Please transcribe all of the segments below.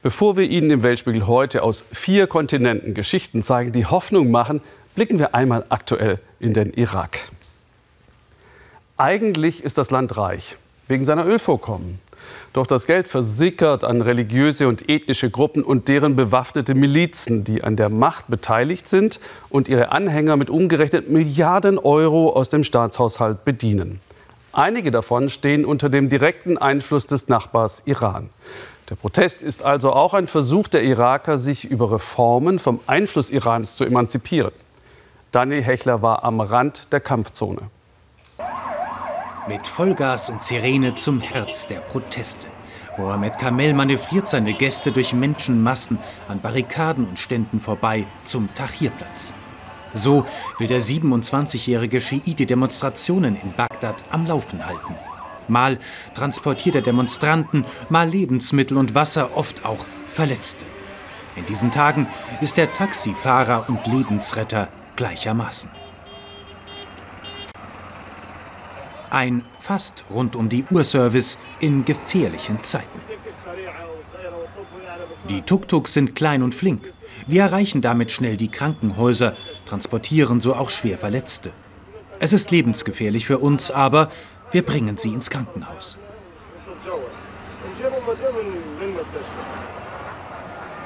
Bevor wir Ihnen im Weltspiegel heute aus vier Kontinenten Geschichten zeigen, die Hoffnung machen, blicken wir einmal aktuell in den Irak. Eigentlich ist das Land reich, wegen seiner Ölvorkommen. Doch das Geld versickert an religiöse und ethnische Gruppen und deren bewaffnete Milizen, die an der Macht beteiligt sind und ihre Anhänger mit umgerechnet Milliarden Euro aus dem Staatshaushalt bedienen. Einige davon stehen unter dem direkten Einfluss des Nachbars Iran. Der Protest ist also auch ein Versuch der Iraker, sich über Reformen vom Einfluss Irans zu emanzipieren. Daniel Hechler war am Rand der Kampfzone. Mit Vollgas und Sirene zum Herz der Proteste. Mohamed Kamel manövriert seine Gäste durch Menschenmassen an Barrikaden und Ständen vorbei zum Tahrirplatz. So will der 27-jährige Schiite Demonstrationen in Bagdad am Laufen halten. Mal transportiert er Demonstranten, mal Lebensmittel und Wasser, oft auch Verletzte. In diesen Tagen ist er Taxifahrer und Lebensretter gleichermaßen. Ein fast rund um die Uhr Service in gefährlichen Zeiten. Die Tuk-Tuks sind klein und flink. Wir erreichen damit schnell die Krankenhäuser, transportieren so auch schwer Verletzte. Es ist lebensgefährlich für uns, aber wir bringen sie ins Krankenhaus.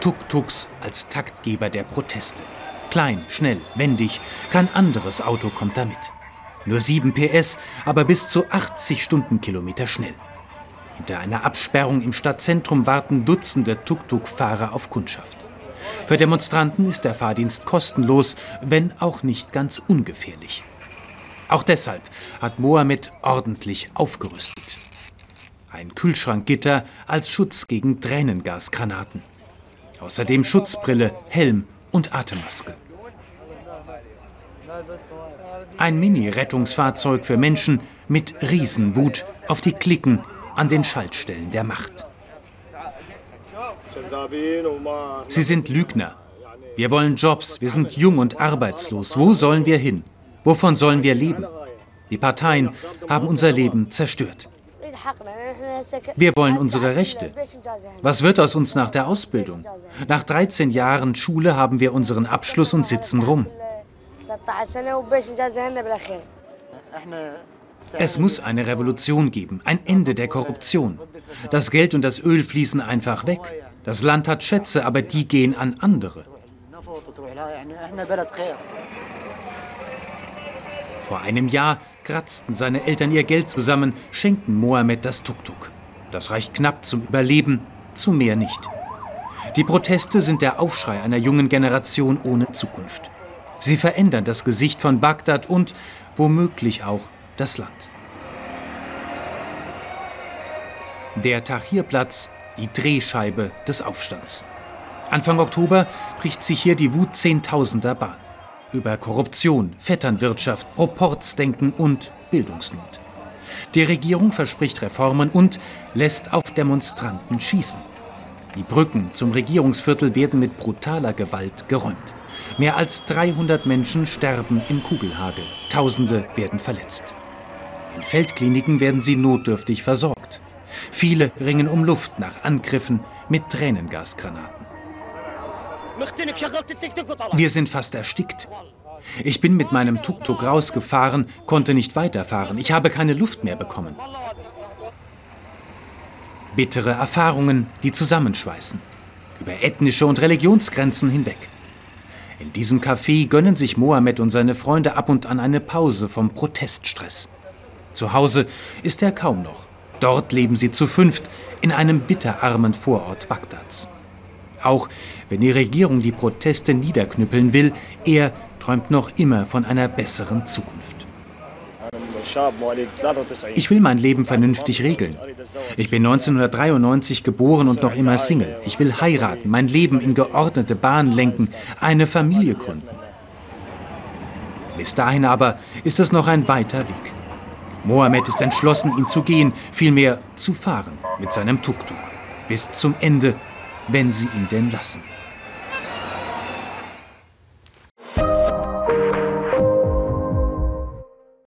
Tuk-Tuks als Taktgeber der Proteste. Klein, schnell, wendig, kein anderes Auto kommt damit. Nur 7 PS, aber bis zu 80 Stundenkilometer schnell. Hinter einer Absperrung im Stadtzentrum warten Dutzende Tuk-Tuk-Fahrer auf Kundschaft. Für Demonstranten ist der Fahrdienst kostenlos, wenn auch nicht ganz ungefährlich. Auch deshalb hat Mohammed ordentlich aufgerüstet. Ein Kühlschrankgitter als Schutz gegen Tränengasgranaten. Außerdem Schutzbrille, Helm und Atemmaske. Ein Mini-Rettungsfahrzeug für Menschen mit Riesenwut auf die Klicken an den Schaltstellen der Macht. Sie sind Lügner. Wir wollen Jobs, wir sind jung und arbeitslos. Wo sollen wir hin? Wovon sollen wir leben? Die Parteien haben unser Leben zerstört. Wir wollen unsere Rechte. Was wird aus uns nach der Ausbildung? Nach 13 Jahren Schule haben wir unseren Abschluss und sitzen rum. Es muss eine Revolution geben, ein Ende der Korruption. Das Geld und das Öl fließen einfach weg. Das Land hat Schätze, aber die gehen an andere. Vor einem Jahr kratzten seine Eltern ihr Geld zusammen, schenkten Mohammed das Tuk-Tuk. Das reicht knapp zum Überleben, zu mehr nicht. Die Proteste sind der Aufschrei einer jungen Generation ohne Zukunft. Sie verändern das Gesicht von Bagdad und womöglich auch das Land. Der Tahrirplatz, die Drehscheibe des Aufstands. Anfang Oktober bricht sich hier die Wut Zehntausender Bahn über Korruption, Vetternwirtschaft, Proportsdenken und Bildungsnot. Die Regierung verspricht Reformen und lässt auf Demonstranten schießen. Die Brücken zum Regierungsviertel werden mit brutaler Gewalt geräumt. Mehr als 300 Menschen sterben im Kugelhagel. Tausende werden verletzt. In Feldkliniken werden sie notdürftig versorgt. Viele ringen um Luft nach Angriffen mit Tränengasgranaten. Wir sind fast erstickt. Ich bin mit meinem Tuk-Tuk rausgefahren, konnte nicht weiterfahren. Ich habe keine Luft mehr bekommen. Bittere Erfahrungen, die zusammenschweißen. Über ethnische und Religionsgrenzen hinweg. In diesem Café gönnen sich Mohammed und seine Freunde ab und an eine Pause vom Proteststress. Zu Hause ist er kaum noch. Dort leben sie zu fünft in einem bitterarmen Vorort Bagdads. Auch wenn die Regierung die Proteste niederknüppeln will, er träumt noch immer von einer besseren Zukunft. Ich will mein Leben vernünftig regeln. Ich bin 1993 geboren und noch immer Single. Ich will heiraten, mein Leben in geordnete Bahnen lenken, eine Familie gründen. Bis dahin aber ist es noch ein weiter Weg. Mohammed ist entschlossen, ihn zu gehen, vielmehr zu fahren mit seinem Tuk-Tuk. Bis zum Ende wenn sie ihn denn lassen.